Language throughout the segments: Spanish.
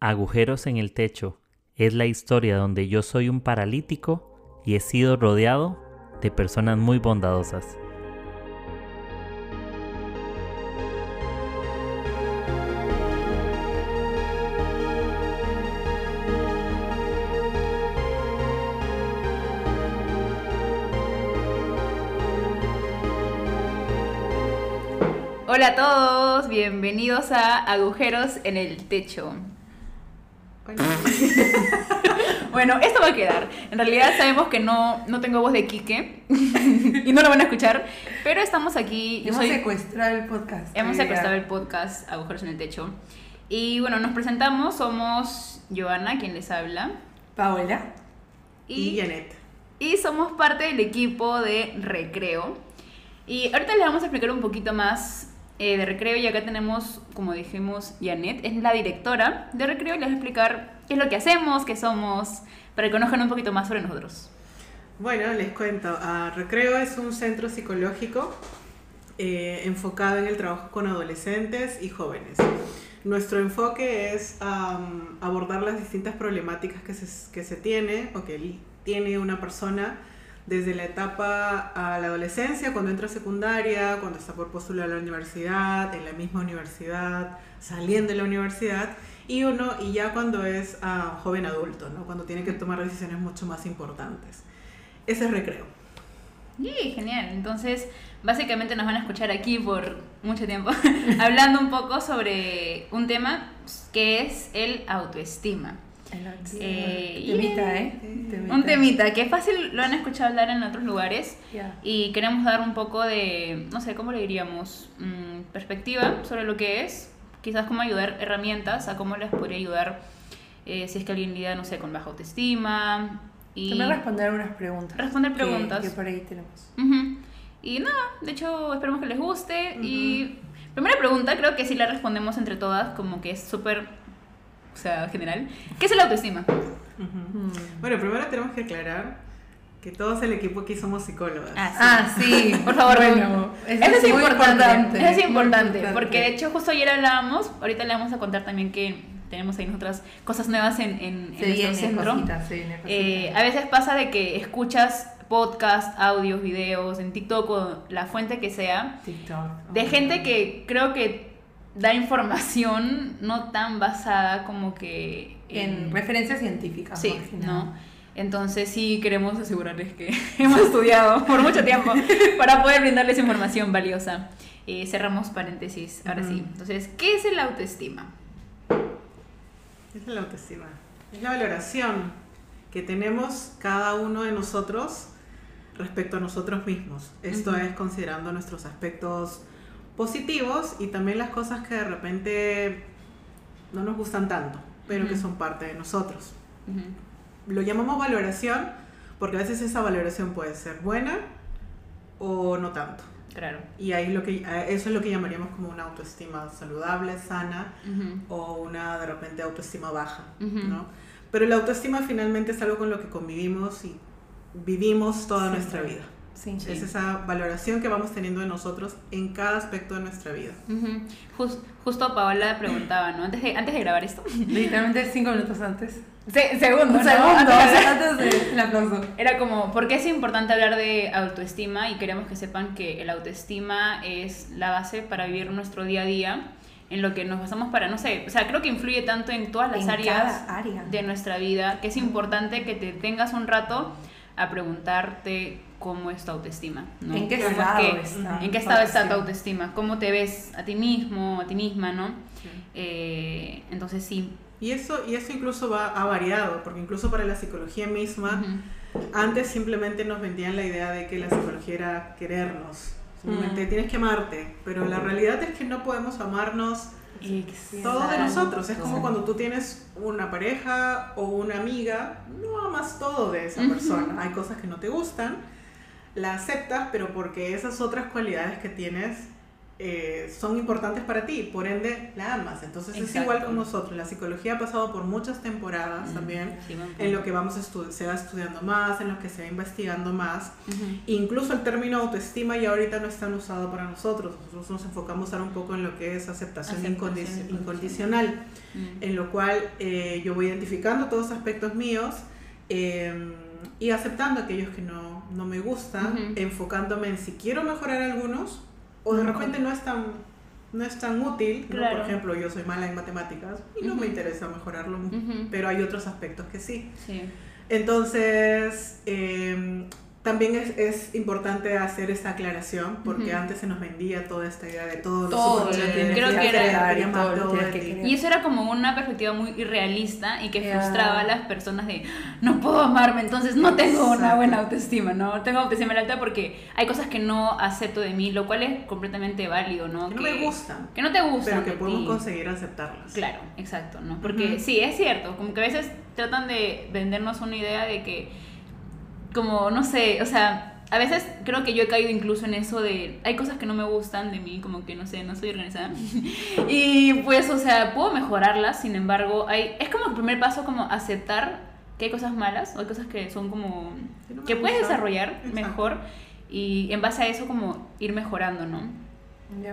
Agujeros en el techo es la historia donde yo soy un paralítico y he sido rodeado de personas muy bondadosas. Hola a todos, bienvenidos a Agujeros en el Techo. bueno, esto va a quedar. En realidad sabemos que no, no tengo voz de Quique y no lo van a escuchar, pero estamos aquí. Hemos secuestrado el podcast. Hemos secuestrado el podcast Agujeros en el Techo. Y bueno, nos presentamos, somos Joana, quien les habla. Paola. Y, y Janet. Y somos parte del equipo de Recreo. Y ahorita les vamos a explicar un poquito más eh, de Recreo y acá tenemos, como dijimos, Janet, es la directora de Recreo y les voy a explicar qué es lo que hacemos, qué somos, para que conozcan un poquito más sobre nosotros. Bueno, les cuento, Recreo es un centro psicológico eh, enfocado en el trabajo con adolescentes y jóvenes. Nuestro enfoque es abordar las distintas problemáticas que se, que se tiene o que tiene una persona desde la etapa a la adolescencia, cuando entra a secundaria, cuando está por postular a la universidad, en la misma universidad, saliendo de la universidad, y uno, y ya cuando es uh, joven adulto, ¿no? cuando tiene que tomar decisiones mucho más importantes. Ese es recreo. Sí, genial. Entonces, básicamente nos van a escuchar aquí por mucho tiempo, hablando un poco sobre un tema que es el autoestima. Eh, temita, ¿eh? Un temita que fácil lo han escuchado hablar en otros lugares y queremos dar un poco de, no sé, ¿cómo le diríamos? Mm, perspectiva sobre lo que es, quizás cómo ayudar, herramientas a cómo les podría ayudar eh, si es que alguien lidia, no sé, con baja autoestima. Y También responder algunas preguntas. Responder preguntas. Que, por ahí tenemos. Y nada, de hecho esperemos que les guste. Y primera pregunta, creo que sí la respondemos entre todas, como que es súper o sea, general. ¿Qué es el autoestima? Bueno, primero tenemos que aclarar que todos el equipo aquí somos psicólogos. Ah, sí, ah, por favor. Bueno, eso, es, importante. Eso es importante, porque de hecho justo ayer hablábamos, ahorita le vamos a contar también que tenemos ahí otras cosas nuevas en, en, nuestro centro. Eh, a veces pasa de que escuchas podcast, audios, videos en TikTok o la fuente que sea, TikTok. de gente que creo que da información no tan basada como que en, referencias científicas. Sí, ¿no? Entonces sí queremos asegurarles que hemos estudiado por mucho tiempo para poder brindarles información valiosa. Eh, cerramos paréntesis, ahora sí. Entonces, ¿qué es el autoestima? ¿Qué es la autoestima? Es la valoración que tenemos cada uno de nosotros respecto a nosotros mismos. Esto es considerando nuestros aspectos positivos y también las cosas que de repente no nos gustan tanto, pero que son parte de nosotros. Lo llamamos valoración porque a veces esa valoración puede ser buena o no tanto. Claro. Y ahí lo que, eso es lo que llamaríamos como una autoestima saludable, sana, o una de repente autoestima baja, ¿no? Pero la autoestima finalmente es algo con lo que convivimos y vivimos toda nuestra vida. Es esa valoración que vamos teniendo de nosotros en cada aspecto de nuestra vida. justo Paola preguntaba, ¿no? Antes de, antes de grabar esto. Literalmente cinco minutos antes. segundo, segundo, antes, del aplauso. Era como, ¿por qué es importante hablar de autoestima? Y queremos que sepan que el autoestima es la base para vivir nuestro día a día en lo que nos basamos para, no sé, o sea, creo que influye tanto en todas las áreas área. de nuestra vida, que es importante que te tengas un rato a preguntarte cómo es tu autoestima. ¿En qué estado está? ¿En qué estado está tu autoestima? ¿Cómo te ves a ti mismo, a ti misma, no? Eh, entonces sí. Y eso, y eso incluso va, ha variado, porque incluso para la psicología misma, antes simplemente nos vendían la idea de que la psicología era querernos. Simplemente tienes que amarte, pero la realidad es que no podemos amarnos todo de nosotros. Es como cuando tú tienes una pareja o una amiga, no amas todo de esa persona. Hay cosas que no te gustan, la aceptas, pero porque esas otras cualidades que tienes eh, son importantes para ti, por ende la amas. Entonces es igual con nosotros. La psicología ha pasado por muchas temporadas mm, también, en lo que vamos a se va estudiando más, en lo que se va investigando más. Incluso el término autoestima ya ahorita no es tan usado para nosotros. Nosotros nos enfocamos ahora un poco en lo que es aceptación, incondicional, mm. en lo cual eh, yo voy identificando todos los aspectos míos. Em, y aceptando aquellos que no, no me gustan, enfocándome en si quiero mejorar algunos, o de repente no es tan, no es tan útil. Por ejemplo, yo soy mala en matemáticas y no me interesa mejorarlo, pero hay otros aspectos que sí. sí. Entonces, eh, también es, es, importante hacer esta aclaración porque antes se nos vendía toda esta idea de todo, todo creo que era y eso era como una perspectiva muy irrealista y que frustraba a las personas de no puedo amarme entonces no tengo una buena autoestima no tengo autoestima alta porque hay cosas que no acepto de mí lo cual es completamente válido no que no me gustan que no te gustan pero que podemos conseguir aceptarlas. Claro exacto no porque sí es cierto como que a veces tratan de vendernos una idea de que como, no sé, o sea, a veces creo que yo he caído incluso en eso de, hay cosas que no me gustan de mí, como que no sé, no soy organizada. y pues, o sea, puedo mejorarlas, sin embargo, hay, es como el primer paso como aceptar que hay cosas malas, o hay cosas que son como, que, puedes desarrollar mejor y en base a eso como ir mejorando, ¿no?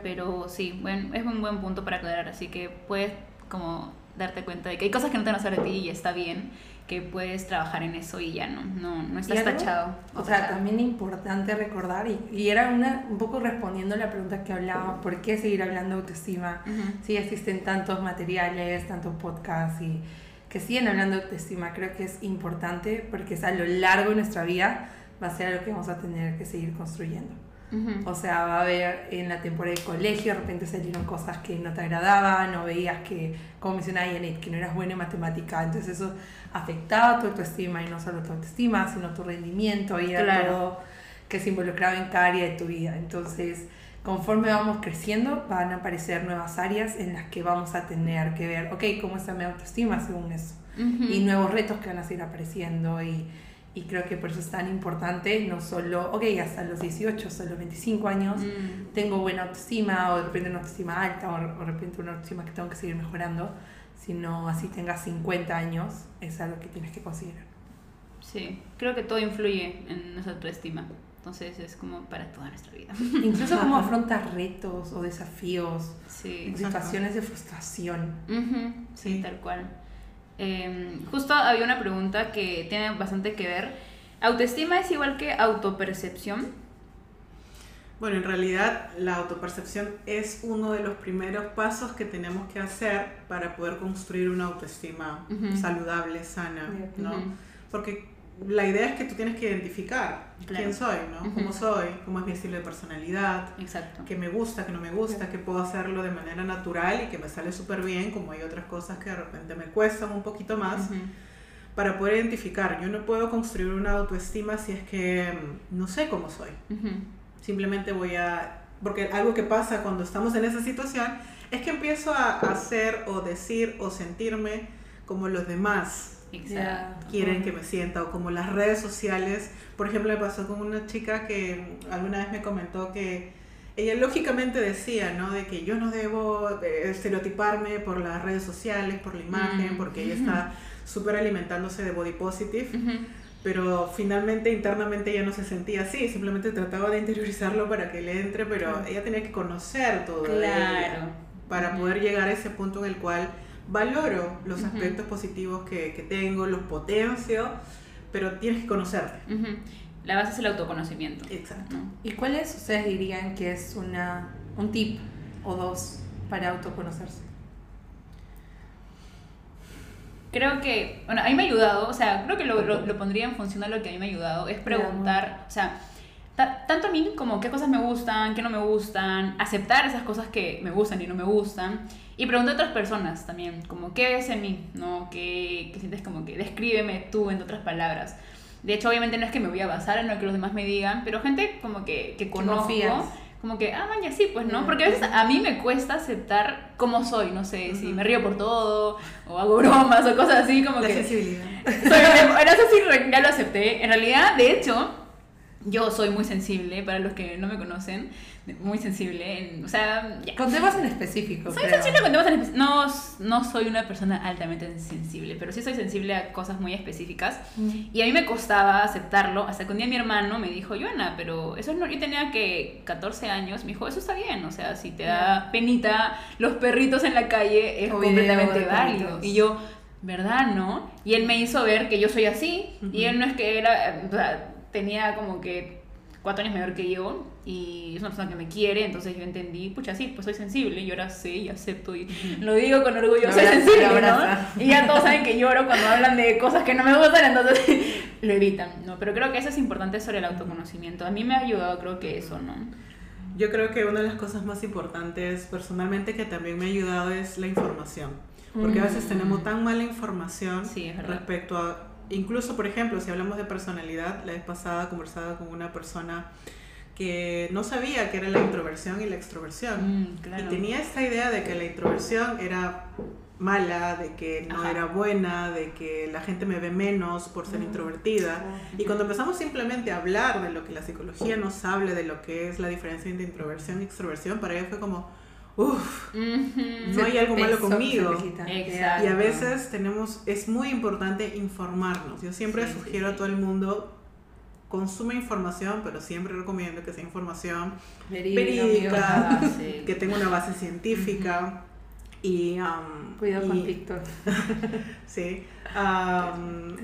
Pero sí, bueno, es un buen punto para aclarar, así que puedes como darte cuenta de que hay cosas que no te van a hacer de ti y está bien que puedes trabajar en eso y ya no, no, no estás tachado. O, sea, también importante recordar, y, y, era una, un poco respondiendo a la pregunta que hablaba, ¿por qué seguir hablando de autoestima? Si existen tantos materiales, tantos podcasts y que siguen hablando de autoestima, creo que es importante porque es a lo largo de nuestra vida va a ser algo que vamos a tener que seguir construyendo. O sea, va a haber en la temporada de colegio, de repente salieron cosas que no te agradaban, o veías que, como mencionaba Janet, que no eras bueno en matemática, entonces eso afectaba tu autoestima y no solo tu autoestima, sino tu rendimiento y era todo que se involucraba en cada área de tu vida. Entonces, conforme vamos creciendo, van a aparecer nuevas áreas en las que vamos a tener que ver, ok, ¿cómo está mi autoestima según eso? Y nuevos retos que van a seguir apareciendo y y creo que por eso es tan importante, no solo, ok, hasta los 18, hasta los 25 años, mm. tengo buena autoestima, o de repente una autoestima alta, o de repente una autoestima que tengo que seguir mejorando, sino así tengas 50 años, es algo que tienes que considerar. Sí, creo que todo influye en nuestra autoestima. Entonces es como para toda nuestra vida. Incluso cómo afrontas retos o desafíos, sí. situaciones de frustración. sí, tal cual. Em, justo había una pregunta que tiene bastante que ver. ¿Autoestima es igual que autopercepción? Bueno, en realidad la autopercepción es uno de los primeros pasos que tenemos que hacer para poder construir una autoestima saludable, sana, ¿no? Porque la idea es que tú tienes que identificar quién soy, ¿no? Cómo soy, cómo es mi estilo de personalidad, Exacto. qué me gusta, qué no me gusta, qué puedo hacerlo de manera natural y que me sale súper bien, como hay otras cosas que de repente me cuestan un poquito más. Para poder identificar, yo no puedo construir una autoestima si es que mm, no sé cómo soy. Simplemente voy a... Porque algo que pasa cuando estamos en esa situación es que empiezo a hacer o decir o sentirme como los demás quieren que me sienta o como las redes sociales. Por ejemplo, me pasó con una chica que alguna vez me comentó que ella lógicamente decía, ¿no? De que yo no debo eh, estereotiparme por las redes sociales, por la imagen, mm. porque ella está súper alimentándose de body positive. Pero finalmente internamente ella no se sentía así, simplemente trataba de interiorizarlo para que le entre, pero ella tenía que conocer todo claro. para poder llegar a ese punto en el cual valoro los aspectos positivos que, que, tengo, los potencio, pero tienes que conocerte. La base es el autoconocimiento. Exacto. ¿Y cuáles ustedes dirían que es una, un tip o dos para autoconocerse? Creo que, bueno, a mí me ha ayudado, o sea, creo que lo, lo, pondría en función de lo que a mí me ha ayudado, es preguntar, o sea, tanto a mí como qué cosas me gustan, qué no me gustan, aceptar esas cosas que me gustan y no me gustan, y preguntar a otras personas también, como qué ves en mí, ¿no? ¿Qué, qué sientes como que descríbeme tú en otras palabras? De hecho, obviamente no es que me voy a basar en lo que los demás me digan, pero gente como que, que conozco, como que, ah, maña, sí, pues no, porque a veces a mí me cuesta aceptar cómo soy, no sé, si me río por todo, o hago bromas, o cosas así, como La que... sensibilidad. Soy, no sé si ya lo acepté, en realidad, de hecho, yo soy muy sensible, para los que no me conocen, muy sensible. o sea, Con temas en específico. Soy sensible con temas en específico. No, no soy una persona altamente sensible, pero sí soy sensible a cosas muy específicas. Mm. Y a mí me costaba aceptarlo, hasta que un día mi hermano me dijo, Joana, pero eso no. Yo tenía que 14 años, me dijo, eso está bien. O sea, si te da penita los perritos en la calle, es completamente válido. Y yo, ¿verdad? ¿No? Y él me hizo ver que yo soy así. Y él no es que era tenía como que cuatro años mayor que yo y es una persona que me quiere, entonces yo entendí, pucha, sí, pues soy sensible y ahora sé y acepto y lo digo con orgullo, soy sensible, ¿no? Y ya todos saben que lloro cuando hablan de cosas que no me gustan, entonces lo evitan, ¿no? Pero creo que eso es importante sobre el autoconocimiento. A mí me ha ayudado, creo que eso, ¿no? Yo creo que una de las cosas más importantes personalmente que también me ha ayudado es la información. Porque a veces tenemos mm. tan mala información respecto a incluso, por ejemplo, si hablamos de personalidad, la vez pasada conversaba con una persona que no sabía qué era la introversión y la extroversión. Mm, y tenía esta idea de que la introversión era mala, de que no era buena, de que la gente me ve menos por ser mm. introvertida. Y cuando empezamos simplemente a hablar de lo que la psicología nos habla, de lo que es la diferencia entre introversión y extroversión, para ella fue como, uff, no hay algo malo conmigo. Y a veces tenemos, es muy importante informarnos. Yo siempre sugiero a todo el mundo, consume información, pero siempre recomiendo que sea información verídica, que tenga una base científica. Y, um, Cuidado con TikTok. sí.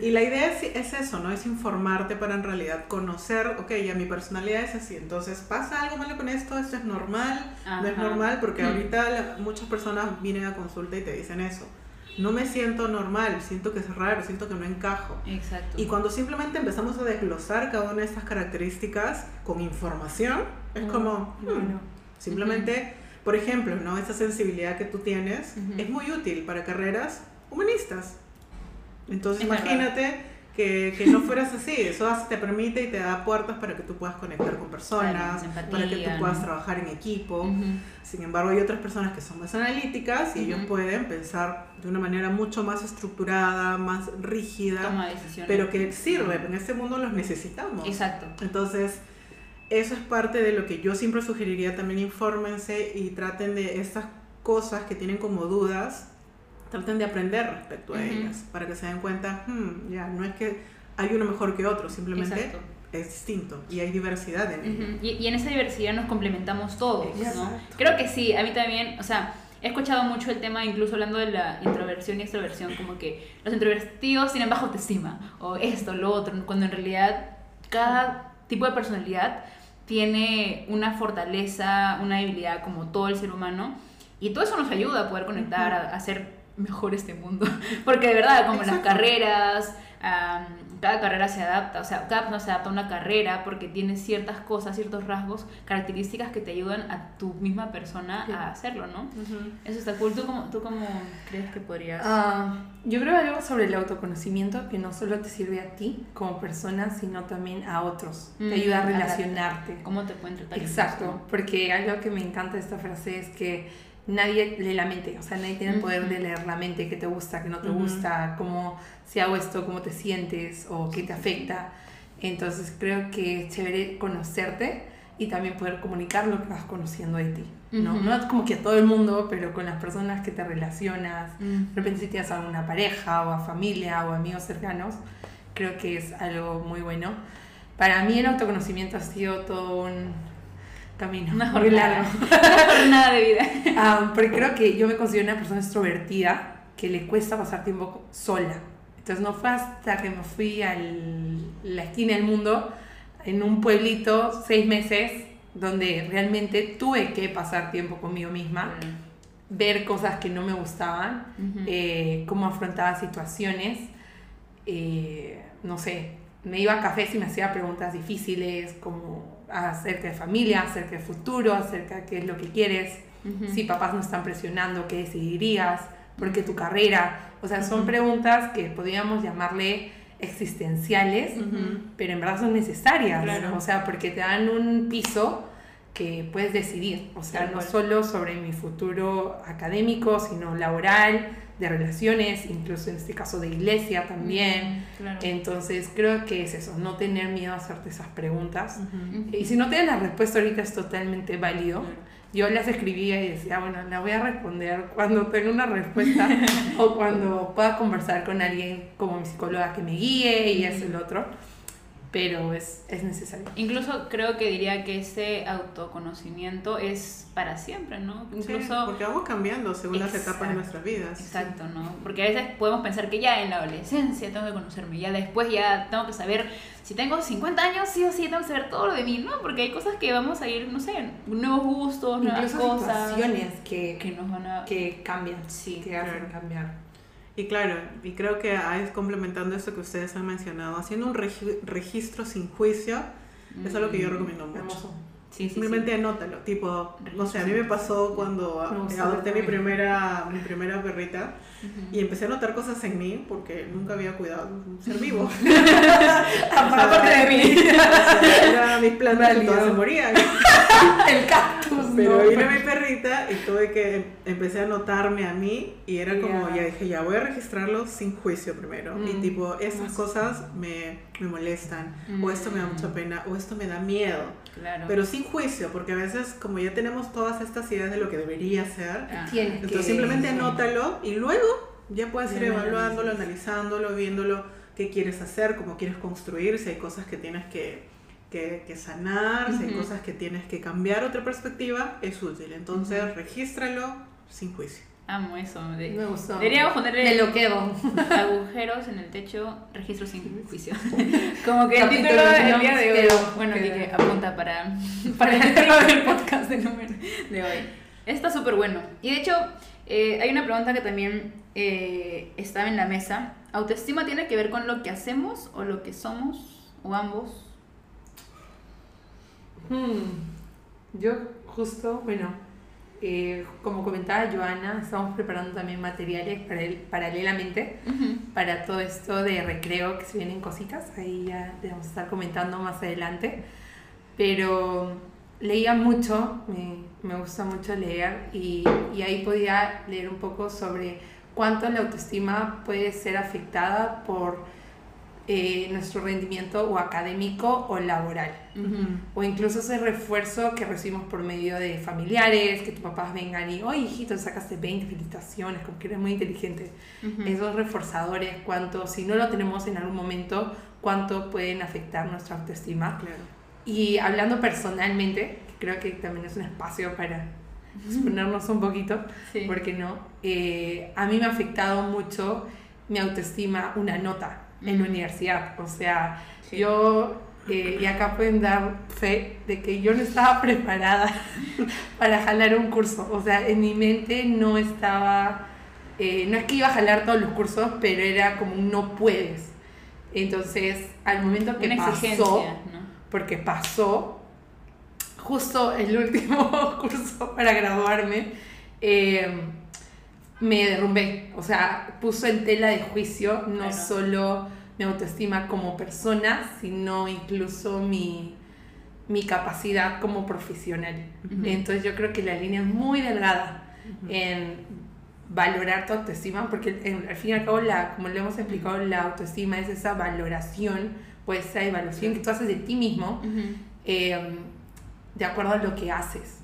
y la idea es, eso, ¿no? Es informarte para en realidad conocer, ok, ya mi personalidad es así, entonces pasa algo malo con esto, esto es normal, no es normal, porque ahorita muchas personas vienen a consulta y te dicen eso. No me siento normal, siento que es raro, siento que no encajo. Exacto. Y cuando simplemente empezamos a desglosar cada una de estas características con información, es como, hmm, simplemente por ejemplo, ¿no? Esa sensibilidad que tú tienes es muy útil para carreras humanistas. Entonces imagínate que, que, no fueras así. Eso te permite y te da puertas para que tú puedas conectar con personas, para que tú puedas trabajar en equipo. Sin embargo, hay otras personas que son más analíticas y ellos pueden pensar de una manera mucho más estructurada, más rígida, pero que sirve. En este mundo los necesitamos. Exacto. Entonces, eso es parte de lo que yo siempre sugeriría, también infórmense y traten de estas cosas que tienen como dudas, traten de aprender respecto a ellas, para que se den cuenta, hmm, ya, no es que hay uno mejor que otro, simplemente es distinto y hay diversidad en él. Y, en esa diversidad nos complementamos todos, ¿no? Creo que sí, a mí también, o sea, he escuchado mucho el tema, incluso hablando de la introversión y extroversión, como que los introvertidos tienen baja autoestima, o esto, lo otro, cuando en realidad cada tipo de personalidad tiene una fortaleza, una debilidad como todo el ser humano. Y todo eso nos ayuda a poder conectar, a, hacer mejor este mundo. Porque de verdad, como las carreras, cada carrera se adapta, o sea, cada persona se adapta a una carrera porque tiene ciertas cosas, ciertos rasgos, características que te ayudan a tu misma persona a hacerlo, ¿no? Eso está cool. ¿Tú cómo, ¿Tú cómo crees que podrías...? Uh, yo creo algo sobre el autoconocimiento que no solo te sirve a ti como persona, sino también a otros. te ayuda a relacionarte. ¿Cómo te pueden tratar? Exacto, porque algo que me encanta de esta frase es que nadie lee la mente, o sea, nadie tiene el poder de leer la mente, qué te gusta, qué no te gusta, cómo, si hago esto, cómo te sientes o qué te afecta. Entonces creo que es chévere conocerte y también poder comunicar lo que vas conociendo de ti. ¿no? no es como que a todo el mundo, pero con las personas que te relacionas, de repente si tienes a una pareja o a familia o amigos cercanos, creo que es algo muy bueno. Para mí el autoconocimiento ha sido todo un, camino. Una jornada. Una jornada de vida. Ah, porque creo que yo me considero una persona extrovertida que le cuesta pasar tiempo sola. Entonces no fue hasta que me fui a la esquina del mundo, en un pueblito, seis meses, donde realmente tuve que pasar tiempo conmigo misma, ver cosas que no me gustaban, eh, cómo afrontaba situaciones. Eh, no sé, me iba a cafés y me hacía preguntas difíciles, como acerca de familia, acerca de futuro, acerca de qué es lo que quieres, si papás no están presionando, qué decidirías, por qué tu carrera. O sea, son preguntas que podríamos llamarle existenciales, pero en verdad son necesarias. O sea, porque te dan un piso que puedes decidir, o sea, no solo sobre mi futuro académico, sino laboral, de relaciones, incluso en este caso de iglesia también. Entonces creo que es eso, no tener miedo a hacerte esas preguntas. Y si no tienes la respuesta ahorita es totalmente válido. Yo las escribía y decía, bueno, la voy a responder cuando tenga una respuesta o cuando pueda conversar con alguien como mi psicóloga que me guíe y es el otro pero es, es necesario. Incluso creo que diría que ese autoconocimiento es para siempre, ¿no? Incluso... porque vamos cambiando según las etapas de nuestras vidas. Exacto, ¿no? Porque a veces podemos pensar que ya en la adolescencia tengo que conocerme, ya después ya tengo que saber, si tengo 50 años, sí o sí tengo que saber todo lo de mí, ¿no? Porque hay cosas que vamos a ir, no sé, nuevos gustos, nuevas cosas. situaciones que, que nos van a... Que cambian, sí, que hacen cambiar. Y claro, y creo que es complementando eso que ustedes han mencionado, haciendo un registro sin juicio, eso es lo que yo mm, recomiendo mucho. Simplemente anótalo, tipo, no sé, a mí me pasó cuando adopté mi primera, mi primera perrita y empecé a notar cosas en mí porque nunca había cuidado un ser vivo. Aparte de mí. Era mis plantas y todas se morían. El cactus. Pero no, vine mi perrita y tuve que empecé a notarme a mí y era como, ya dije, ya voy a registrarlo sin juicio primero. Y mm. tipo, esas cosas me, me molestan, o esto me da mucha mm. pena, o esto me da miedo. Claro. Pero sin juicio, porque a veces como ya tenemos todas estas ideas de lo que debería ser, entonces simplemente anótalo y luego ya puedes ir evaluándolo, analizándolo, viéndolo, qué quieres hacer, cómo quieres construir, si hay cosas que tienes que, que, que sanar, si hay cosas que tienes que cambiar otra perspectiva, es útil. Entonces, regístralo sin juicio. Amo eso. Me gustó. Deberíamos ponerle. Me lo quedo. Agujeros en el techo, registro sin juicio. Como que el título del día de hoy. bueno, que apunta para, para el título del podcast de, número de hoy. Está súper bueno. Y de hecho, eh, hay una pregunta que también eh, estaba en la mesa. ¿Autoestima tiene que ver con lo que hacemos o lo que somos? ¿O ambos? Hmm. Yo justo, bueno, eh, como comentaba Joana, estamos preparando también materiales para paralelamente para todo esto de recreo que se vienen cositas. Ahí ya vamos a estar comentando más adelante. Pero leía mucho, me, me gusta mucho leer y, y, ahí podía leer un poco sobre cuánto la autoestima puede ser afectada por eh, nuestro rendimiento o académico o laboral. O incluso ese refuerzo que recibimos por medio de familiares, que tus papás vengan y, oye hijito, sacaste 20 felicitaciones, como que eres muy inteligente. Esos reforzadores, cuánto, si no lo tenemos en algún momento, cuánto pueden afectar nuestra autoestima. Y hablando personalmente, creo que también es un espacio para exponernos un poquito, porque no, eh, a mí me ha afectado mucho mi autoestima una nota en la universidad. O sea, yo, eh, y acá pueden dar fe de que yo no estaba preparada para jalar un curso. O sea, en mi mente no estaba, eh, no es que iba a jalar todos los cursos, pero era como no puedes. Entonces, al momento que pasó, porque pasó, justo el último curso para graduarme, eh, me derrumbé, o sea, puso en tela de juicio no solo mi autoestima como persona, sino incluso mi, capacidad como profesional. Entonces yo creo que la línea es muy delgada en valorar tu autoestima, porque al fin y al cabo, la, como le hemos explicado, la autoestima es esa valoración, pues esa evaluación que tú haces de ti mismo. Em, de acuerdo a lo que haces.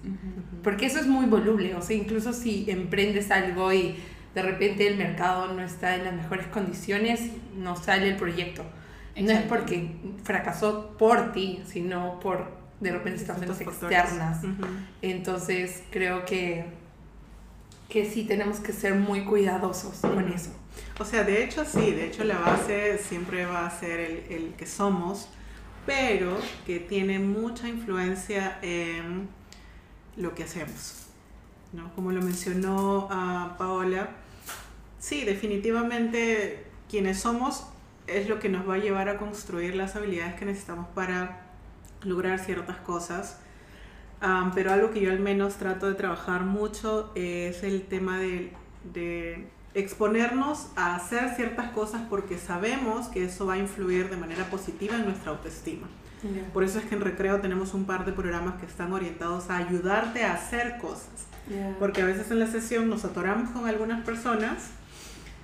Porque eso es muy voluble, o sea, incluso si emprendes algo y de repente el mercado no está en las mejores condiciones, no sale el proyecto. No es porque fracasó por ti, sino por de repente situaciones externas. Entonces creo que, que sí tenemos que ser muy cuidadosos con eso. O sea, de hecho sí, de hecho la base siempre va a ser el, el que somos, pero que tiene mucha influencia en lo que hacemos. ¿no? Como lo mencionó uh, Paola, sí, definitivamente quienes somos es lo que nos va a llevar a construir las habilidades que necesitamos para lograr ciertas cosas. Um, pero algo que yo al menos trato de trabajar mucho es el tema de exponernos a hacer ciertas cosas porque sabemos que eso va a influir de manera positiva en nuestra autoestima. Por eso es que en Recreo tenemos un par de programas que están orientados a ayudarte a hacer cosas. Porque a veces en la sesión nos atoramos con algunas personas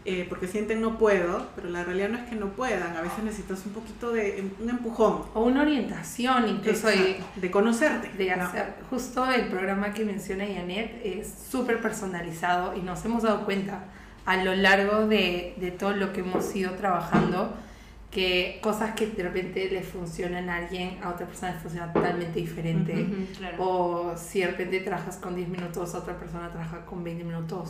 eh, porque sienten no puedo, pero la realidad no es que no puedan, a veces necesitas un poquito de un empujón. O una orientación incluso de, de, conocerte. De hacer, justo el programa que menciona Janet es súper personalizado y nos hemos dado cuenta a lo largo de, de todo lo que hemos ido trabajando que cosas que de repente le funcionan a alguien, a otra persona le funciona totalmente diferente. O si de repente trabajas con 10 minutos, otra persona trabaja con 20 minutos.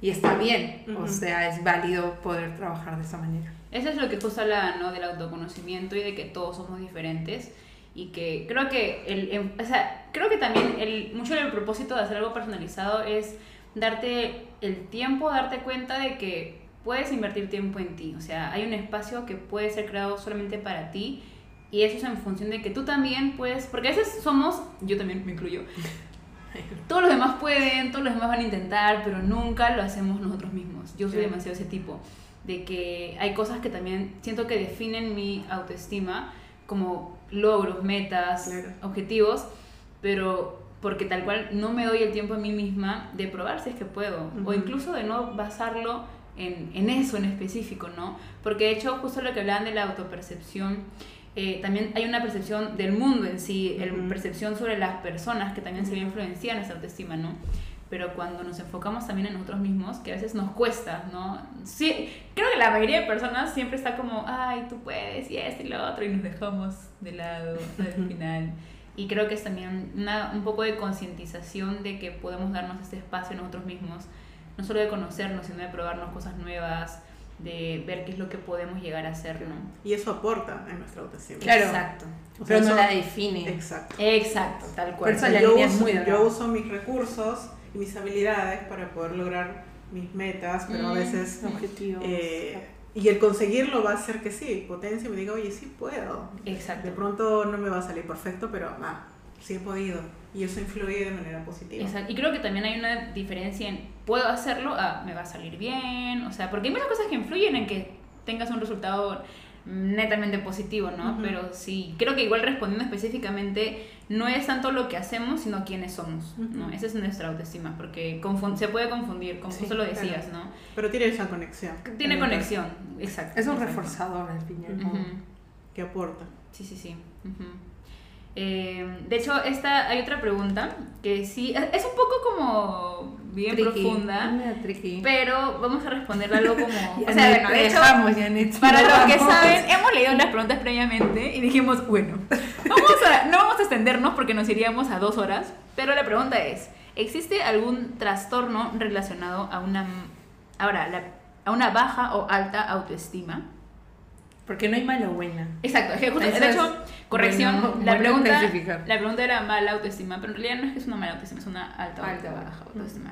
Y está bien, o sea, es válido poder trabajar de esa manera. Eso es lo que justo habla ¿no? del autoconocimiento y de que todos somos diferentes. Y que creo que, el, em, o sea, creo que también el, mucho del propósito de hacer algo personalizado es darte el tiempo, darte cuenta de que puedes invertir tiempo en ti. O sea, hay un espacio que puede ser creado solamente para ti y eso es en función de que tú también puedes, porque a veces somos, yo también me incluyo, todos los demás pueden, todos los demás van a intentar, pero nunca lo hacemos nosotros mismos. Yo soy demasiado ese tipo, de que hay cosas que también siento que definen mi autoestima como logros, metas, objetivos, pero porque tal cual no me doy el tiempo a mí misma de probar si es que puedo, o incluso de no basarlo en, en, eso en específico, ¿no? Porque de hecho, justo lo que hablaban de la autopercepción, eh, también hay una percepción del mundo en sí, uh percepción sobre las personas que también se ve influenciada en esa autoestima, ¿no? Pero cuando nos enfocamos también en nosotros mismos, que a veces nos cuesta, ¿no? Sí, creo que la mayoría de personas siempre está como, ay, tú puedes, y esto y lo otro, y nos dejamos de lado al final. Y creo que es también una, un poco de concientización de que podemos darnos este espacio nosotros mismos no solo de conocernos, sino de probarnos cosas nuevas, de ver qué es lo que podemos llegar a hacer, ¿no? Y eso aporta en nuestra autoestima. Claro. Exacto. Pero no la define. Exacto. Exacto, tal cual. yo, uso, yo uso mis recursos y mis habilidades para poder lograr mis metas, pero a mm, veces... Objetivos. Eh, y el conseguirlo va a hacer que sí, potencia me diga, oye, sí puedo. Exacto. De pronto no me va a salir perfecto, pero ah, sí he podido. Y eso influye de manera positiva. Exacto. Y creo que también hay una diferencia en puedo hacerlo a me va a salir bien. O sea, porque hay muchas cosas que influyen en que tengas un resultado netamente positivo, ¿no? Pero sí, creo que igual respondiendo específicamente, no es tanto lo que hacemos, sino quiénes somos, ¿no? Esa es nuestra autoestima, porque se puede confundir, como tú lo decías, ¿no? Pero tiene esa conexión. Tiene conexión, exacto. Es un reforzador al fin Que aporta. Sí, sí, sí. Eh, de hecho, esta, hay otra pregunta que sí, es un poco como bien profunda, pero vamos a responderla algo como... o sea, bueno, de hecho, para los que saben, hemos leído las preguntas previamente y dijimos, bueno, vamos a, no vamos a extendernos porque nos iríamos a dos horas, pero la pregunta es, ¿existe algún trastorno relacionado a una, ahora, a una baja o alta autoestima? Porque no hay mala o buena. Exacto, de hecho, corrección, la, pregunta, la pregunta era mala autoestima, pero en realidad no es que es una mala autoestima, es una alta, baja autoestima.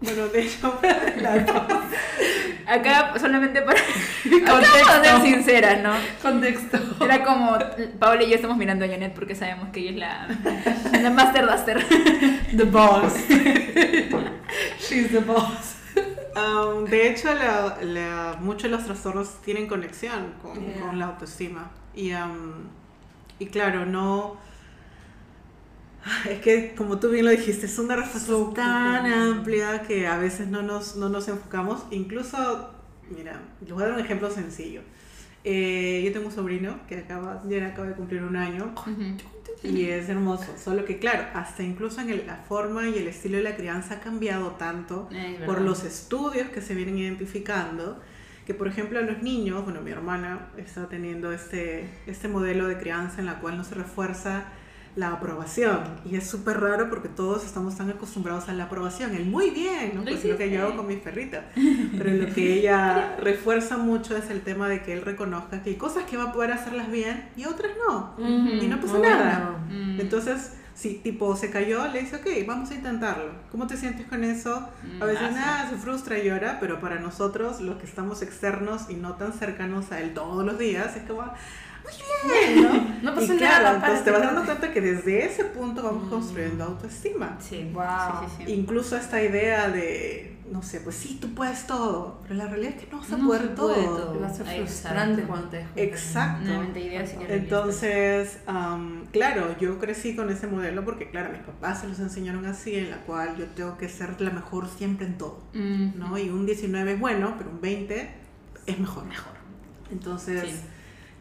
Bueno, de hecho, Acá solamente para contexto. ser sincera, ¿no? Contexto. Era como Paola y yo estamos mirando a Janet porque sabemos que ella es la, la Master Duster. The boss. She's the boss. Um, de hecho, muchos de los trastornos tienen conexión con, la autoestima. Y, um, y claro, no... Es que, como tú bien lo dijiste, es una respuesta tan amplia que a veces no nos, no nos enfocamos. Incluso, mira, les voy a dar un ejemplo sencillo. Eh, yo tengo un sobrino que acaba, ya acaba de cumplir un año. Y es hermoso, solo que claro, hasta incluso en la forma y el estilo de la crianza ha cambiado tanto por los estudios que se vienen identificando, que por ejemplo a los niños, bueno, mi hermana está teniendo este, este modelo de crianza en la cual no se refuerza la aprobación. Y es súper raro porque todos estamos tan acostumbrados a la aprobación. El muy bien, ¿no? Pues lo que yo hago con mis perritas. Pero lo que ella refuerza mucho es el tema de que él reconozca que hay cosas que va a poder hacerlas bien y otras no. Y no pasa nada. Mm. Entonces, si tipo se cayó, le dice, ok, vamos a intentarlo. ¿Cómo te sientes con eso? A veces nada, se frustra y llora, pero para nosotros, los que estamos externos y no tan cercanos a él todos los días, es como muy bien, ¿no? No pasa nada. Entonces te vas dando cuenta que desde ese punto vamos mm. construyendo autoestima. Sí, wow. Incluso esta idea de, no sé, pues sí, tú puedes todo, pero la realidad es que no vas a poder todo. Va a ser frustrante cuando te Exacto. Entonces, claro, yo crecí con ese modelo porque, claro, mis papás se los enseñaron así, en la cual yo tengo que ser la mejor siempre en todo, ¿no? Y un 19 es bueno, pero un 20 es mejor. Mejor. Entonces,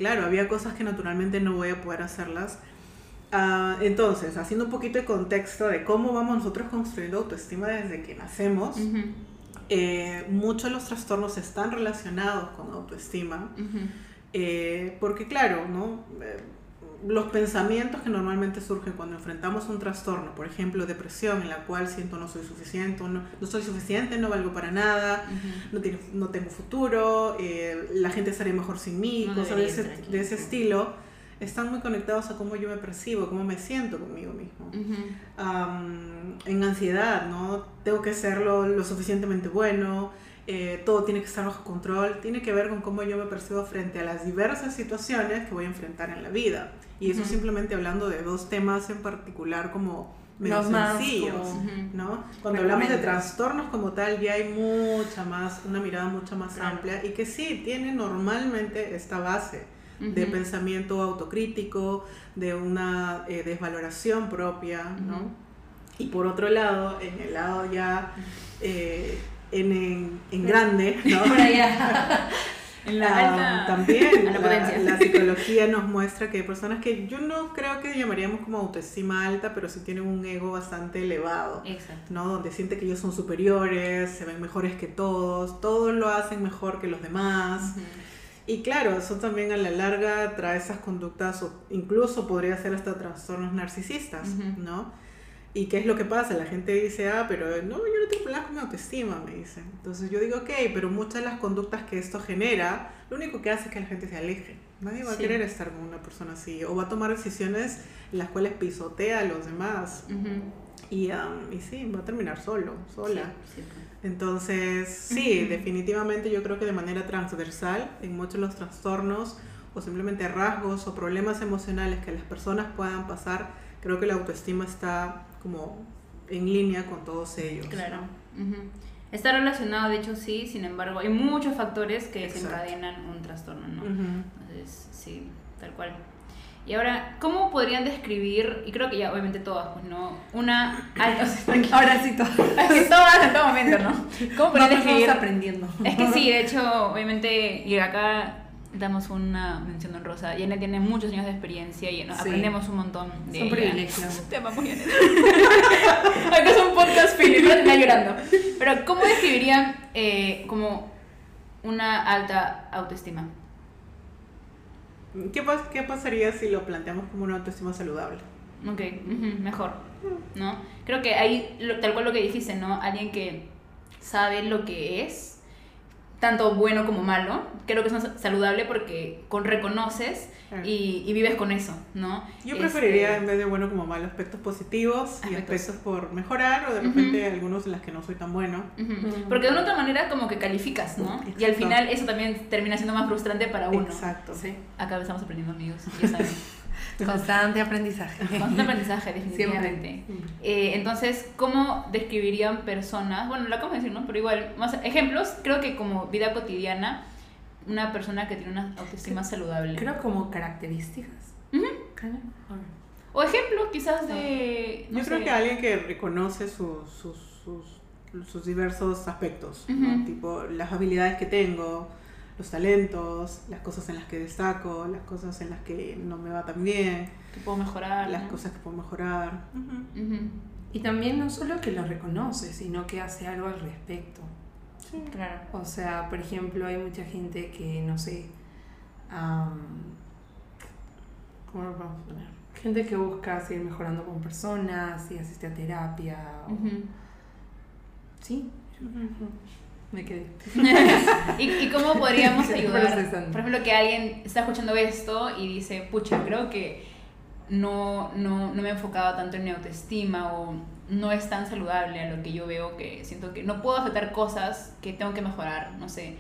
claro, había cosas que naturalmente no voy a poder hacerlas. Ah, entonces, haciendo un poquito de contexto de cómo vamos nosotros construyendo autoestima desde que nacemos, eh, muchos de los trastornos están relacionados con autoestima, eh, porque claro, ¿no? Eh, los pensamientos que normalmente surgen cuando enfrentamos un trastorno, por ejemplo, depresión, en la cual siento no soy suficiente, no, no soy suficiente, no valgo para nada, no, tiene, no tengo futuro, la gente estaría mejor sin mí, cosas de ese, de ese estilo están muy conectados a cómo yo me percibo, cómo me siento conmigo mismo. en ansiedad, ¿no? Tengo que ser lo, suficientemente bueno, eh, todo tiene que estar bajo control, tiene que ver con cómo yo me percibo frente a las diversas situaciones que voy a enfrentar en la vida. Y eso simplemente hablando de dos temas en particular como menos sencillos, ¿no? Cuando hablamos de trastornos como tal, ya hay mucha más, una mirada mucho más amplia y que sí, tiene normalmente esta base de pensamiento autocrítico, de una eh, desvaloración propia, ¿no? Y por otro lado, en el lado ya eh, en, en, grande, ¿no? En la también la, la, psicología nos muestra que hay personas que yo no creo que llamaríamos como autoestima alta, pero sí tienen un ego bastante elevado, Exacto. ¿no? Donde siente que ellos son superiores, se ven mejores que todos, todos lo hacen mejor que los demás. Y claro, eso también a la larga trae esas conductas, o incluso podría ser hasta trastornos narcisistas, ¿no? ¿Y qué es lo que pasa? La gente dice, ah, pero no, yo no tengo problemas con mi autoestima, me dicen. Entonces yo digo, ok, pero muchas de las conductas que esto genera, lo único que hace es que la gente se aleje. Nadie va a querer estar con una persona así, o va a tomar decisiones en las cuales pisotea a los demás. y, y sí, va a terminar solo, sola. Sí, entonces, sí, definitivamente yo creo que de manera transversal, en muchos de los trastornos o simplemente rasgos o problemas emocionales que las personas puedan pasar, creo que la autoestima está como en línea con todos ellos. Claro. Está relacionado, de hecho, sí, sin embargo, hay muchos factores que desencadenan un trastorno, ¿no? Entonces, sí, tal cual. Y ahora, ¿cómo podrían describir, y creo que ya obviamente todas, pues no, una alta... ahora sí todas. todas en todo momento, ¿no? ¿Cómo podrían describir? aprendiendo. Es que sí, de hecho, obviamente, y acá damos una mención honrosa. Yane tiene muchos años de experiencia y aprendemos un montón de Es un privilegio. Te amamos, Yane. acá es un podcast no te llorando. Pero, ¿cómo describirían eh, como una alta autoestima? ¿Qué, ¿Qué pasaría si lo planteamos como una autoestima saludable? Ok, mejor, ¿no? Creo que hay, tal cual lo que dijiste, ¿no? Alguien que sabe lo que es tanto bueno como malo. Creo que es saludable porque con reconoces y, vives con eso, ¿no? Yo preferiría este en vez de bueno como malo aspectos positivos y aspectos por mejorar o de repente algunos en las que no soy tan bueno. Porque de una otra manera como que calificas, ¿no? Y al final eso también termina siendo más frustrante para uno. Exacto. Sí. Acá estamos aprendiendo amigos, ya saben. Constante aprendizaje. Constante aprendizaje, definitivamente. Eh, entonces, ¿cómo describirían personas? Bueno, lo acabo de decir, ¿no? Pero igual, más ejemplos, creo que como vida cotidiana, una persona que tiene una autoestima saludable. Creo como características. O ejemplos quizás de... Yo creo que alguien que reconoce sus, sus, sus, sus diversos aspectos, tipo las habilidades que tengo, los talentos, las cosas en las que destaco, las cosas en las que no me va tan bien. Que puedo mejorar. Las cosas que puedo mejorar. Y también no solo que lo reconoce, sino que hace algo al respecto. Sí, claro. O sea, por ejemplo, hay mucha gente que, no sé, ¿cómo lo podemos poner? Gente que busca seguir mejorando con personas y asiste a terapia. Sí. Me quedé. ¿Y, cómo podríamos ayudar? Por ejemplo, que alguien está escuchando esto y dice, pucha, creo que no, no, no me he enfocado tanto en mi autoestima o no es tan saludable a lo que yo veo que siento que no puedo aceptar cosas que tengo que mejorar, no sé.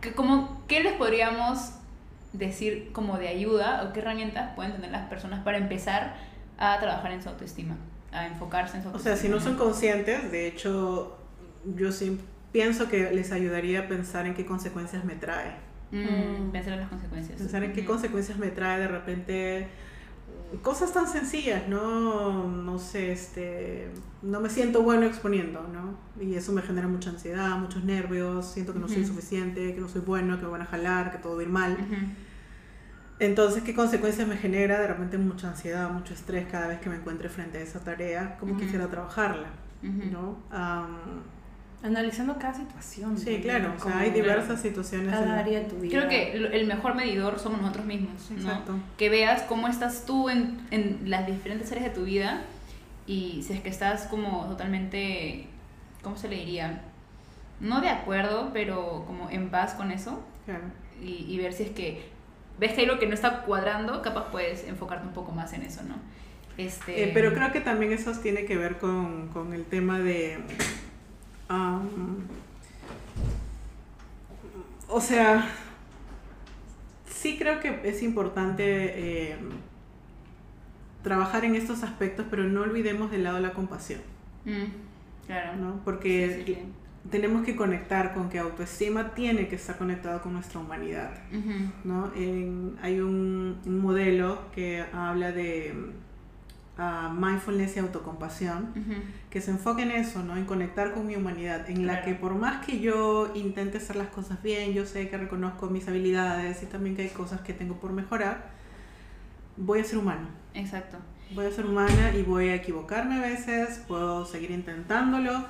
¿Qué, como, ¿Qué les podríamos decir como de ayuda o qué herramientas pueden tener las personas para empezar a trabajar en su autoestima, a enfocarse en su autoestima? O sea, si no son conscientes, de hecho, yo siempre pienso que les ayudaría a pensar en qué consecuencias me trae. Mm, pensar en las consecuencias. Pensar en qué consecuencias me trae de repente cosas tan sencillas, ¿no? No sé, este, no me siento bueno exponiendo, ¿no? Y eso me genera mucha ansiedad, muchos nervios, siento que no soy suficiente, que no soy bueno, que me van a jalar, que todo va a ir mal. Entonces, ¿qué consecuencias me genera? De repente mucha ansiedad, mucho estrés cada vez que me encuentre frente a esa tarea, cómo quisiera trabajarla, ¿no? Analizando cada situación. Sí, claro, o sea, hay diversas situaciones. Cada área de tu vida. Creo que el mejor medidor somos nosotros mismos, Exacto. Que veas cómo estás tú en, en las diferentes áreas de tu vida y si es que estás como totalmente, ¿cómo se le diría? No de acuerdo, pero como en paz con eso. Claro. Y, y ver si es que ves que hay algo que no está cuadrando, capaz puedes enfocarte un poco más en eso, ¿no? Este... Eh, pero creo que también eso tiene que ver con, con el tema de o sea, sí creo que es importante eh, trabajar en estos aspectos, pero no olvidemos del lado de la compasión. Mm, claro. ¿no? Porque tenemos que conectar con que autoestima tiene que estar conectado con nuestra humanidad. ¿no? hay un, modelo que habla de mindfulness y autocompasión, que se enfoque en eso, ¿no? En conectar con mi humanidad, en la que por más que yo intente hacer las cosas bien, yo sé que reconozco mis habilidades y también que hay cosas que tengo por mejorar, voy a ser humano. Exacto. Voy a ser humana y voy a equivocarme a veces, puedo seguir intentándolo,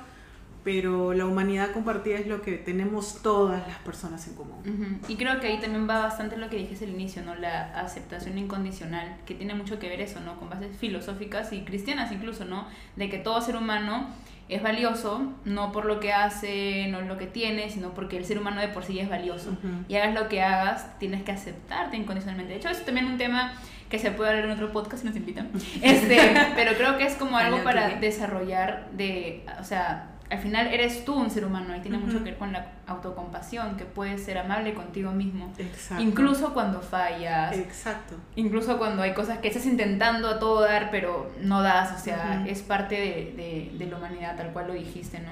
pero la humanidad compartida es lo que tenemos todas las personas en común. Y creo que ahí también va bastante lo que dijiste al inicio, ¿no? La aceptación incondicional, que tiene mucho que ver eso, ¿no? Con bases filosóficas y cristianas incluso, ¿no? De que todo ser humano es valioso, no por lo que hace, no lo que tiene, sino porque el ser humano de por sí es valioso. Y hagas lo que hagas, tienes que aceptarte incondicionalmente. De hecho, es también un tema que se puede hablar en otro podcast si nos invitan. Este, pero creo que es como algo para desarrollar de, o sea, al final eres tú un ser humano y tiene mucho que ver con la autocompasión, que puedes ser amable contigo mismo. Exacto. Incluso cuando fallas. Exacto. Incluso cuando hay cosas que estás intentando a todo dar, pero no das. O sea, es parte de, de, la humanidad, tal cual lo dijiste, ¿no?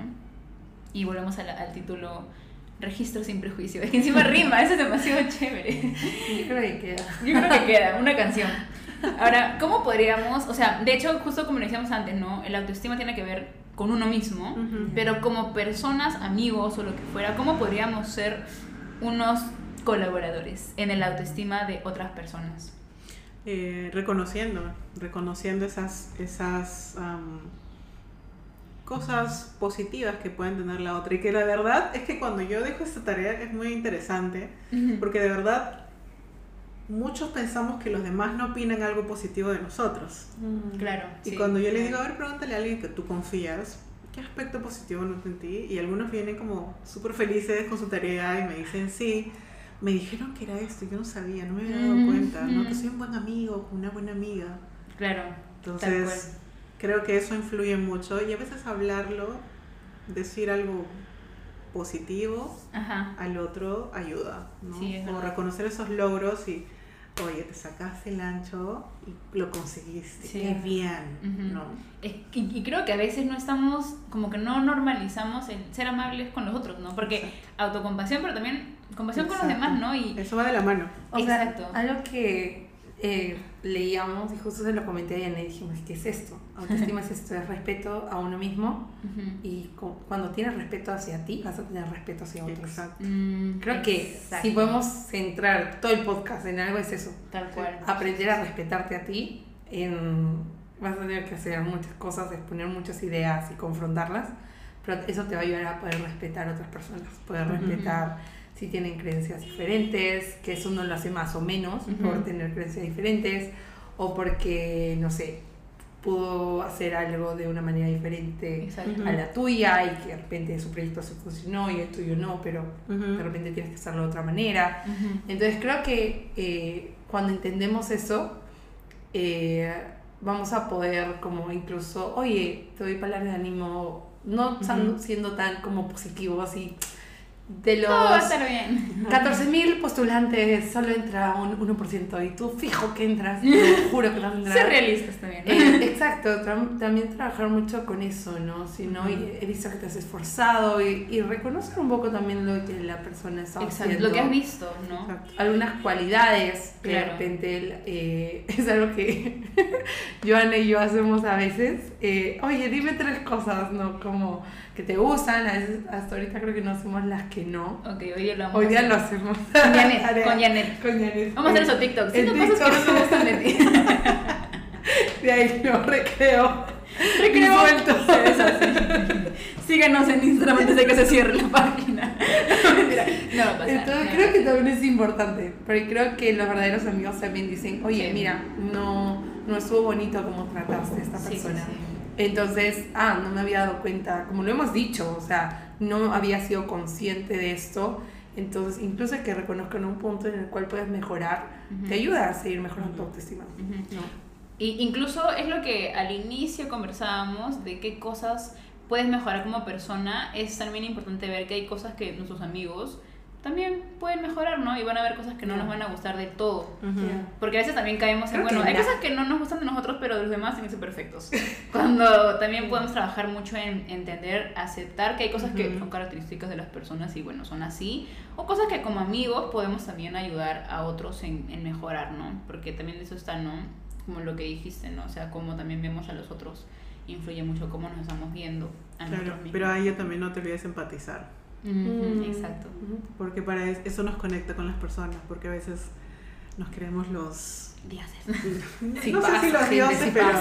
Y volvemos al, título Registro sin prejuicio. Es que encima rima, eso es demasiado chévere. Yo creo que queda. Yo creo que queda, una canción. Ahora, ¿cómo podríamos, o sea, de hecho, justo como decíamos antes, ¿no? El autoestima tiene que ver con uno mismo, pero como personas, amigos o lo que fuera, ¿cómo podríamos ser unos colaboradores en el autoestima de otras personas? Eh, reconociendo, reconociendo esas, esas cosas positivas que pueden tener la otra. Y que la verdad es que cuando yo dejo esta tarea es muy interesante, porque de verdad muchos pensamos que los demás no opinan algo positivo de nosotros. Mm, claro. Y cuando yo les digo, a ver, pregúntale a alguien que tú confías, ¿qué aspecto positivo notas en ti? Y algunos vienen como súper felices con su tarea y me dicen, sí, me dijeron que era esto, yo no sabía, no me había dado cuenta, ¿no? Que soy un buen amigo, una buena amiga. Claro. Entonces, creo que eso influye mucho y a veces hablarlo, decir algo positivo al otro ayuda, ¿no? o reconocer esos logros y oye, te sacaste el ancho y lo conseguiste, qué bien, ¿no? y, creo que a veces no estamos, como que no normalizamos el ser amables con los otros, ¿no? Porque autocompasión, pero también compasión con los demás, ¿no? Y, Eso va de la mano. Exacto. algo que eh, leíamos y justo se lo comenté a Diana y dijimos, ¿qué es esto? Autoestima es esto, es respeto a uno mismo y cuando tienes respeto hacia ti, vas a tener respeto hacia otros. Mm, Creo que si podemos centrar todo el podcast en algo es eso. Tal cual. Aprender a respetarte a ti, en, vas a tener que hacer muchas cosas, exponer muchas ideas y confrontarlas, pero eso te va a ayudar a poder respetar a otras personas, poder respetar si tienen creencias diferentes, que eso no lo hace más o menos por tener creencias diferentes, o porque, no sé, pudo hacer algo de una manera diferente a la tuya y que de repente su proyecto se funcionó y el tuyo no, pero de repente tienes que hacerlo de otra manera. Entonces creo que eh, cuando entendemos eso, eh, vamos a poder como incluso, oye, te doy palabras de ánimo, no siendo tan como positivo así de los 14.000 postulantes solo entra un 1% y tú fijo que entras, te juro que vas a entrar. Ser realistas también. Eh, exacto, también trabajar mucho con eso, ¿no? Si no, he visto que te has esforzado y, y, reconocer un poco también lo que la persona está exacto, lo que has visto, ¿no? Algunas cualidades que de repente eh, es algo que Joana y yo hacemos a veces. Eh, Oye, dime tres cosas, ¿no? Como que te gustan, hasta ahorita creo que no hacemos las que no. Ok, hoy día lo vamos Hoy día lo hacemos. Con Janet, con Janet. Con Janet. Vamos a hacer eso TikTok. Cinco cosas que no me gustan de ti. De ahí no, recreo. Recreo. Síganos en Instagram antes de que se cierre la página. no va a pasar. Entonces creo que también es importante, porque creo que los verdaderos amigos también dicen, oye, mira, no, no estuvo bonito como trataste a esta persona. Sí, sí. Entonces, ah, no me había dado cuenta, como lo hemos dicho, o sea, no había sido consciente de esto. Entonces, incluso que reconozcan un punto en el cual puedes mejorar, te ayuda a seguir mejorando tu autoestima. Y incluso es lo que al inicio conversábamos de qué cosas puedes mejorar como persona. Es también importante ver que hay cosas que nuestros amigos también pueden mejorar, ¿no? Y van a haber cosas que no nos van a gustar de todo. Porque a veces también caemos en, bueno, hay cosas que no nos gustan de nosotros, pero de los demás tienen que ser perfectos. Cuando también podemos trabajar mucho en entender, aceptar que hay cosas que son características de las personas y bueno, son así. O cosas que como amigos podemos también ayudar a otros en, en mejorar, ¿no? Porque también eso está, ¿no? Como lo que dijiste, ¿no? O sea, cómo también vemos a los otros influye mucho cómo nos estamos viendo a claro, Pero ahí también no te olvides empatizar Exacto. Porque para eso nos conecta con las personas, porque a veces nos creemos los dioses. no sé si los dioses, pero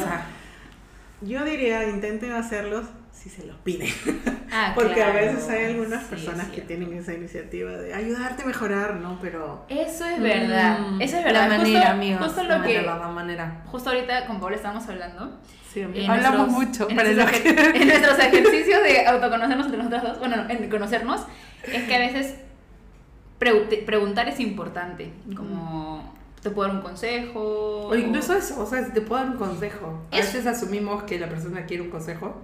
yo diría intenten hacerlos si se los piden. Ah, porque a veces hay algunas personas que tienen esa iniciativa de ayudarte a mejorar, ¿no? Pero eso es verdad. Mm. eso es verdad. La manera, amigos. Justo lo que la manera. Justo ahorita con Paul estábamos hablando hablamos mucho. En, nuestros, en nuestros ejercicios de autoconocernos entre nosotros dos, bueno, en conocernos, es que a veces preguntar es importante. Como, ¿te puedo dar un consejo? O incluso eso, o sea, si te puedo dar un consejo. A veces asumimos que la persona quiere un consejo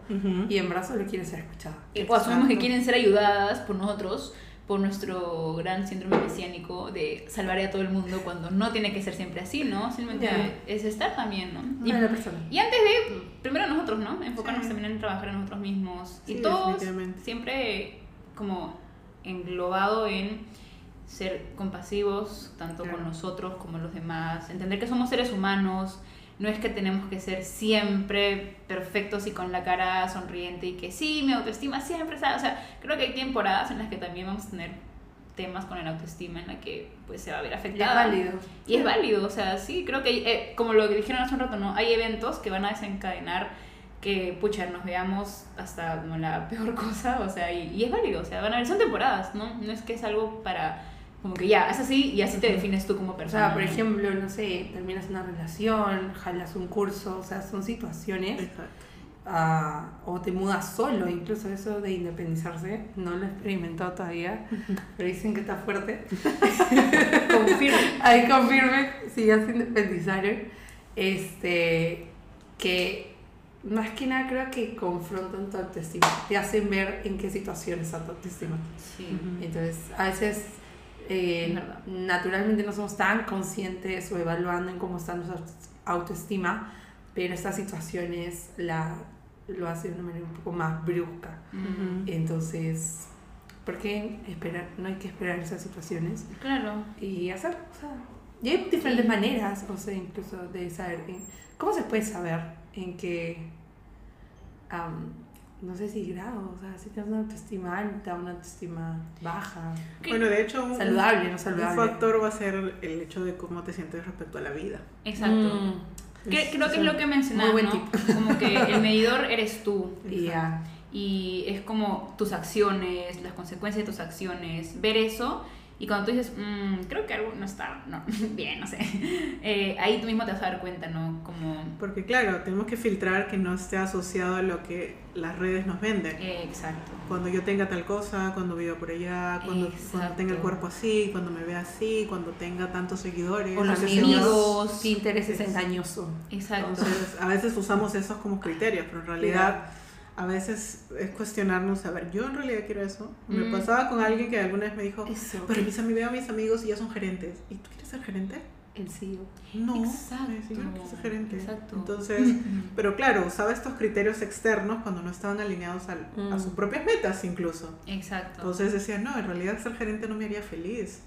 y en brazos lo quiere ser escuchada. O asumimos que quieren ser ayudadas por nosotros por nuestro gran síndrome mesiánico de salvar a todo el mundo cuando no tiene que ser siempre así, ¿no? Simplemente es estar también, ¿no? Y, y, antes de, primero nosotros, ¿no? Enfocarnos también en trabajar en nosotros mismos. y todos siempre como englobado en ser compasivos, tanto con nosotros como los demás, entender que somos seres humanos, no es que tenemos que ser siempre perfectos y con la cara sonriente y que sí, mi autoestima siempre está. O sea, creo que hay temporadas en las que también vamos a tener temas con el autoestima en la que pues se va a ver afectada. Y es válido. Y es válido, o sea, sí, creo que eh, como lo que dijeron hace un rato, ¿no? Hay eventos que van a desencadenar que, pucha, nos veamos hasta como la peor cosa, o sea, y, y es válido, o sea, van a ver, son temporadas, ¿no? No es que es algo para como que ya, es así y así te defines tú como persona. O sea, por ejemplo, no sé, terminas una relación, jalas un curso, o sea, son situaciones. Uh, o te mudas solo, incluso eso de independizarse, no lo he experimentado todavía, pero dicen que está fuerte. confirme. Ahí confirme, si ya se independizaron. Este, que más que nada creo que confrontan tu autoestima, te hacen ver en qué situación está tu autoestima. Sí. Entonces, a veces eh, naturalmente no somos tan conscientes o evaluando en cómo está nuestra autoestima, pero estas situaciones la, lo hacen de una manera un poco más brusca. Entonces, ¿por qué esperar? No hay que esperar esas situaciones. Claro. Y hacer, o sea, y hay diferentes maneras, o sea, incluso de saber, ¿cómo se puede saber en qué no sé si grado, o sea, si tienes una autoestima alta, una autoestima baja. Bueno, de hecho, un, saludable, no saludable. Un factor va a ser el hecho de cómo te sientes respecto a la vida. Exacto. Mm. creo que es lo que mencionaba, ¿no? Como que el medidor eres tú. Y es como tus acciones, las consecuencias de tus acciones, ver eso y cuando tú dices, mmm, creo que algo no está no, bien, no sé, eh, ahí tú mismo te vas a dar cuenta, ¿no? Como... Porque claro, tenemos que filtrar que no esté asociado a lo que las redes nos venden. exacto. Cuando yo tenga tal cosa, cuando viva por allá, cuando, cuando, tenga el cuerpo así, cuando me vea así, cuando tenga tantos seguidores. O los amigos, interés es engañoso. Exacto. Entonces, a veces usamos esos como criterios, pero en realidad a veces es cuestionarnos, a ver, yo en realidad quiero eso. Me mm. pasaba con alguien que alguna vez me dijo, pero mis, veo a mis amigos y ya son gerentes. ¿Y tú quieres ser gerente? El CEO. No, exacto. no ser gerente. Exacto. Entonces, pero claro, usaba estos criterios externos cuando no estaban alineados a mm. sus propias metas incluso. Exacto. Entonces decía, no, en realidad ser gerente no me haría feliz.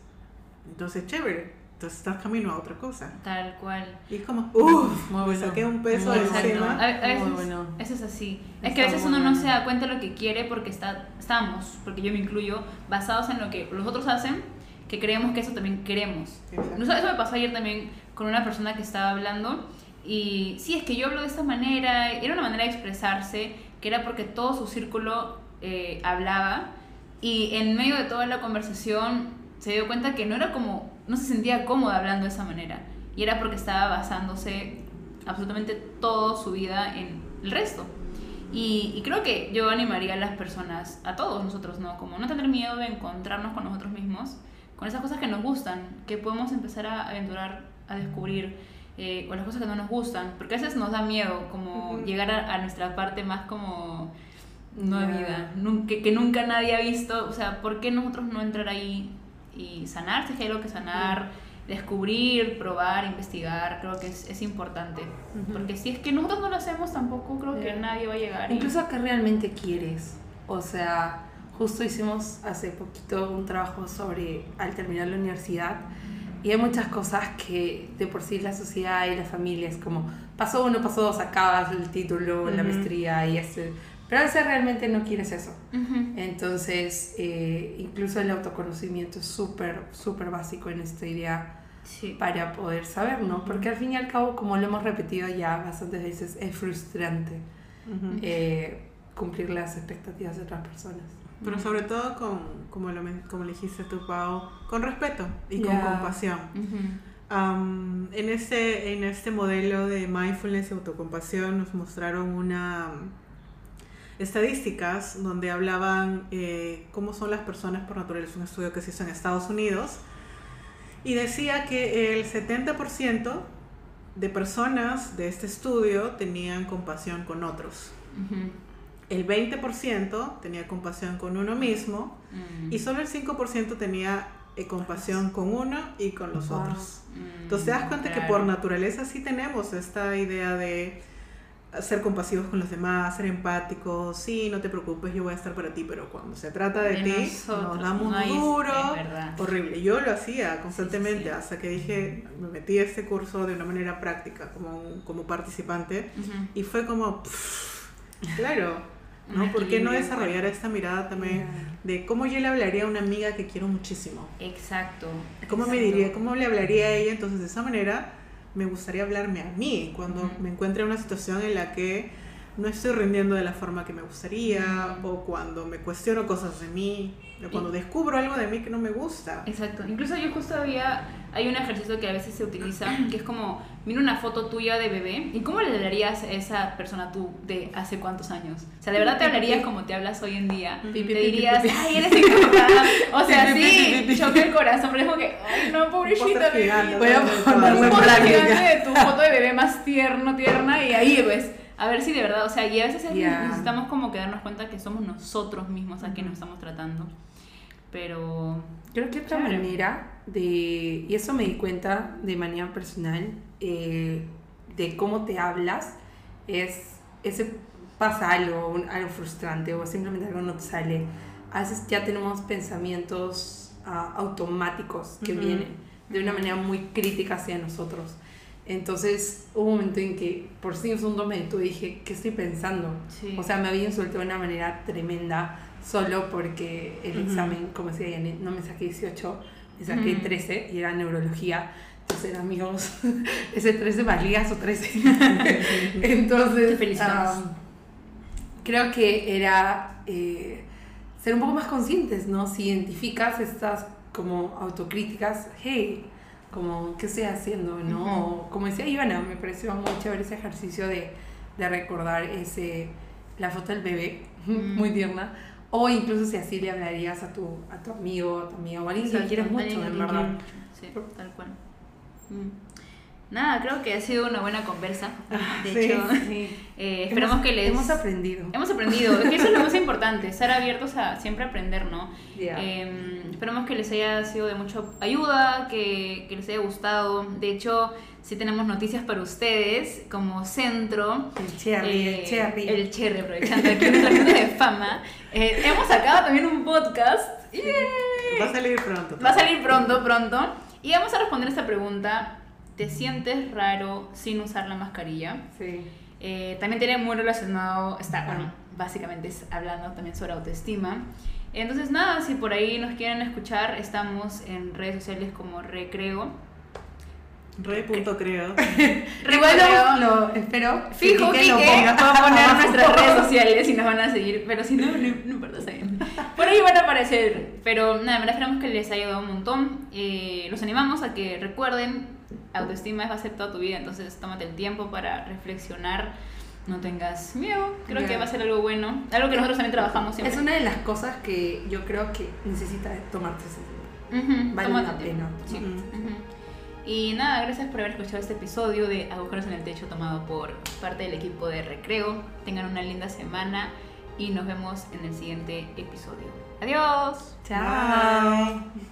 Entonces, chévere entonces estás camino a otra cosa. Tal cual. Y es como, uff, me saqué un peso de encima. A, veces, bueno. Eso es así. es que a veces uno no se da cuenta de lo que quiere porque está, estamos, porque yo me incluyo, basados en lo que los otros hacen, que creemos que eso también queremos. Eso me pasó ayer también con una persona que estaba hablando y sí, es que yo hablo de esta manera, era una manera de expresarse, que era porque todo su círculo eh, hablaba y en medio de toda la conversación se dio cuenta que no era como no se sentía cómoda hablando de esa manera. Y era porque estaba basándose absolutamente toda su vida en el resto. Y, creo que yo animaría a las personas, a todos nosotros, ¿no? Como no tener miedo de encontrarnos con nosotros mismos, con esas cosas que nos gustan, que podemos empezar a aventurar, a descubrir, eh, o las cosas que no nos gustan, porque a veces nos da miedo como llegar a, nuestra parte más como no de vida, que, que nunca nadie ha visto, o sea, ¿por qué nosotros no entrar ahí y sanar, si hay algo que sanar, descubrir, probar, investigar, creo que es, es importante. Porque si es que nosotros no lo hacemos, tampoco creo que nadie va a llegar. Incluso a qué realmente quieres. O sea, justo hicimos hace poquito un trabajo sobre al terminar la universidad. Y hay muchas cosas que de por sí la sociedad y la familia es como, pasó uno, pasó dos, acabas el título, la maestría y ese pero a veces realmente no quieres eso. Entonces, eh, incluso el autoconocimiento es súper, súper básico en esta idea para poder saber, ¿no? Porque al fin y al cabo, como lo hemos repetido ya bastantes veces, es frustrante eh, cumplir las expectativas de otras personas. Pero sobre todo con, como, lo, como le dijiste tú, Pau, con respeto y con compasión. en, este, en este modelo de mindfulness y autocompasión nos mostraron una estadísticas donde hablaban eh, cómo son las personas por naturaleza, un estudio que se hizo en Estados Unidos, y decía que el 70% de personas de este estudio tenían compasión con otros. El 20% tenía compasión con uno mismo. Mm. y solo el 5% tenía eh, compasión con uno y con los otros. Entonces te das cuenta que por naturaleza sí tenemos esta idea de ser compasivos con los demás, ser empáticos, sí, no te preocupes, yo voy a estar para ti, pero cuando se trata de, ti, nos damos duro, horrible. Yo lo hacía constantemente hasta que dije, me metí a este curso de una manera práctica como, como participante y fue como, claro, ¿no? ¿Por qué no desarrollar esta mirada también de cómo yo le hablaría a una amiga que quiero muchísimo? Exacto. ¿Cómo me diría, cómo le hablaría a ella? Entonces, de esa manera me gustaría hablarme a mí cuando me encuentre en una situación en la que no estoy rindiendo de la forma que me gustaría o cuando me cuestiono cosas de mí cuando descubro algo de mí que no me gusta. Exacto. Incluso yo justo había, hay un ejercicio que a veces se utiliza que es como, mira una foto tuya de bebé y cómo le hablarías a esa persona tú de hace cuántos años. O sea, de verdad te hablarías como te hablas hoy en día. Te dirías, ay, eres incapaz. O sea, sí, choque el corazón, pero es como que, ay, no, pobrecita. Voy a poner un de tu foto de bebé más tierno, tierna y ahí ves a ver si de verdad, o sea, y a veces necesitamos como que darnos cuenta que somos nosotros mismos a quien nos estamos tratando. Pero... Creo que otra manera de, y eso me di cuenta de manera personal, eh, de cómo te hablas, es, ese pasa algo, algo frustrante o simplemente algo no te sale. A veces ya tenemos pensamientos ah, automáticos que vienen de una manera muy crítica hacia nosotros. Entonces hubo un momento en que por sí un momento dije, ¿qué estoy pensando? O sea, me había insultado de una manera tremenda solo porque el examen, como decía no me saqué 18, me saqué 13 y era neurología. Entonces, amigos, ese 13 valía su 13. Entonces, creo que era eh, ser un poco más conscientes, ¿no? Si identificas estas como autocríticas, hey, como qué estoy haciendo, ¿no? Como decía Ivana, me pareció muy chévere ese ejercicio de, de recordar ese, la foto del bebé, muy tierna, o incluso si así le hablarías a tu, a tu amigo, a tu amiga, o a alguien que quieres mucho, en verdad. Sí, tal cual. Nada, creo que ha sido una buena conversa. Ah, de hecho, eh, esperamos que les... Hemos aprendido. Hemos aprendido. Es que eso es lo más importante, estar abiertos a siempre aprender, ¿no? Eh, esperamos que les haya sido de mucha ayuda, que, que les haya gustado. De hecho, sí tenemos noticias para ustedes como centro. El cherry, el eh, cherry. El cherry, aprovechando aquí nuestra gente de fama. Eh, hemos sacado también un podcast. Va a salir pronto. Va a salir pronto, pronto. Y vamos a responder esta pregunta ¿Te sientes raro sin usar la mascarilla? Sí. Eh, también tiene muy relacionado, está, bueno, básicamente es hablando también sobre autoestima. Entonces, nada, si por ahí nos quieren escuchar, estamos en redes sociales como Recreo. Re.creo. Igual lo, lo, espero. Fijo que lo ponga. a poner nuestras redes sociales y nos van a seguir. Pero si no, no, no importa, Por ahí van a aparecer. Pero nada, me esperamos que les haya ayudado un montón. Eh, los animamos a que recuerden autoestima es va a ser toda tu vida, entonces tómate el tiempo para reflexionar, no tengas miedo, creo que va a ser algo bueno, algo que nosotros también trabajamos siempre. Es una de las cosas que yo creo que necesita tomarte ese tiempo. vale la pena. Sí. Y nada, gracias por haber escuchado este episodio de Agujeros en el Techo tomado por parte del equipo de Recreo. Tengan una linda semana y nos vemos en el siguiente episodio. Adiós. Chao.